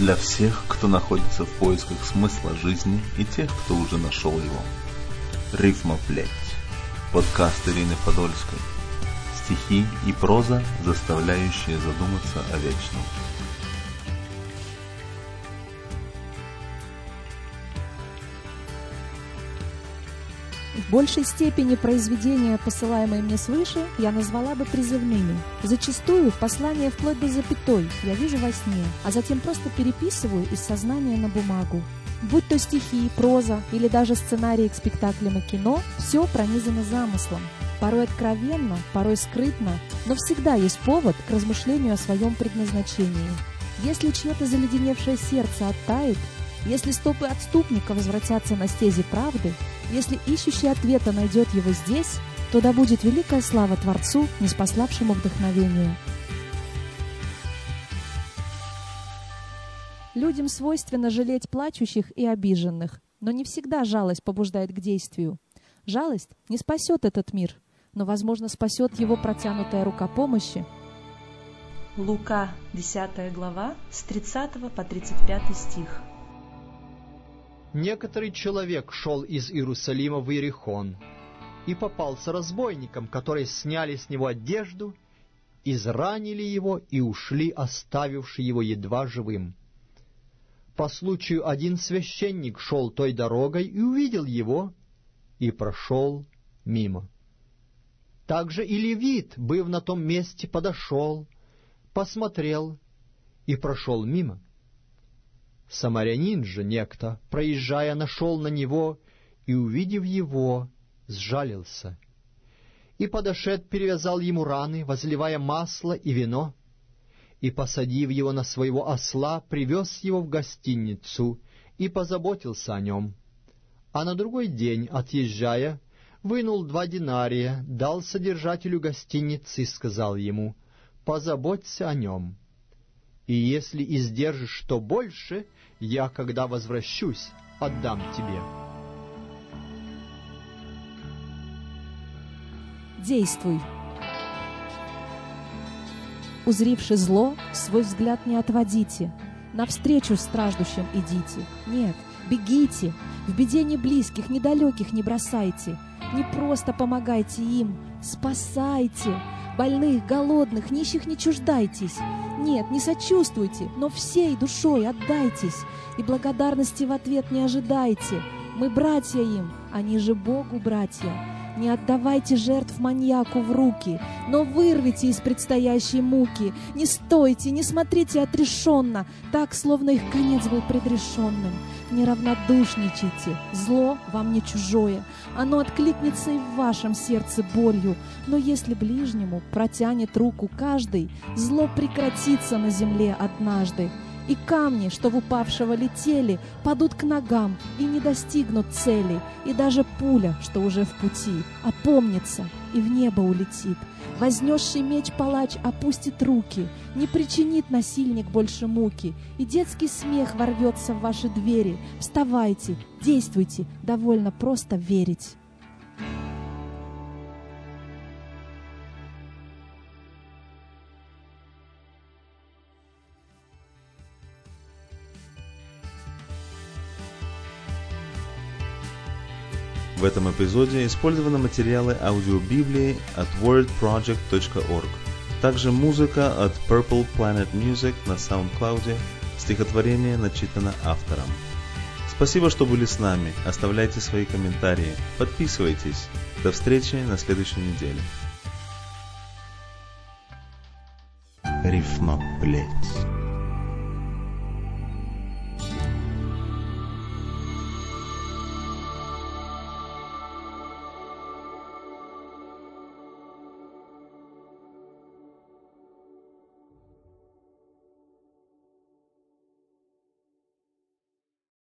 для всех, кто находится в поисках смысла жизни и тех, кто уже нашел его. Рифмоплеть. Подкаст Ирины Подольской. Стихи и проза, заставляющие задуматься о вечном. В большей степени произведения, посылаемые мне свыше, я назвала бы призывными. Зачастую послание вплоть до запятой я вижу во сне, а затем просто переписываю из сознания на бумагу. Будь то стихи, проза или даже сценарии к спектаклям и кино, все пронизано замыслом. Порой откровенно, порой скрытно, но всегда есть повод к размышлению о своем предназначении. Если чье-то заледеневшее сердце оттает, если стопы отступника возвратятся на стези правды, если ищущий ответа найдет его здесь, то да будет великая слава Творцу, неспославшему вдохновение. Людям свойственно жалеть плачущих и обиженных, но не всегда жалость побуждает к действию. Жалость не спасет этот мир, но, возможно, спасет его протянутая рука помощи. Лука, 10 глава, с 30 по 35 стих. Некоторый человек шел из Иерусалима в Иерихон и попался разбойникам, которые сняли с него одежду, изранили его и ушли, оставивши его едва живым. По случаю один священник шел той дорогой и увидел его, и прошел мимо. Также и левит, быв на том месте, подошел, посмотрел и прошел мимо. Самарянин же некто, проезжая, нашел на него и, увидев его, сжалился. И подошед, перевязал ему раны, возливая масло и вино, и, посадив его на своего осла, привез его в гостиницу и позаботился о нем. А на другой день, отъезжая, вынул два динария, дал содержателю гостиницы и сказал ему, «Позаботься о нем» и если издержишь что больше, я, когда возвращусь, отдам тебе». Действуй. Узривши зло, свой взгляд не отводите, навстречу страждущим идите. Нет, бегите, в беде не близких, недалеких не бросайте, не просто помогайте им, спасайте, больных, голодных, нищих не чуждайтесь, нет, не сочувствуйте, но всей душой отдайтесь, и благодарности в ответ не ожидайте. Мы братья им, они же Богу братья. Не отдавайте жертв маньяку в руки, но вырвите из предстоящей муки. Не стойте, не смотрите отрешенно, так, словно их конец был предрешенным. Не равнодушничайте, зло вам не чужое, оно откликнется и в вашем сердце болью. Но если ближнему протянет руку каждый, зло прекратится на земле однажды и камни, что в упавшего летели, падут к ногам и не достигнут цели, и даже пуля, что уже в пути, опомнится и в небо улетит. Вознесший меч палач опустит руки, не причинит насильник больше муки, и детский смех ворвется в ваши двери. Вставайте, действуйте, довольно просто верить. В этом эпизоде использованы материалы аудиобиблии от wordproject.org, также музыка от Purple Planet Music на SoundCloud, стихотворение начитано автором. Спасибо, что были с нами. Оставляйте свои комментарии, подписывайтесь. До встречи на следующей неделе. Рифмоплеть.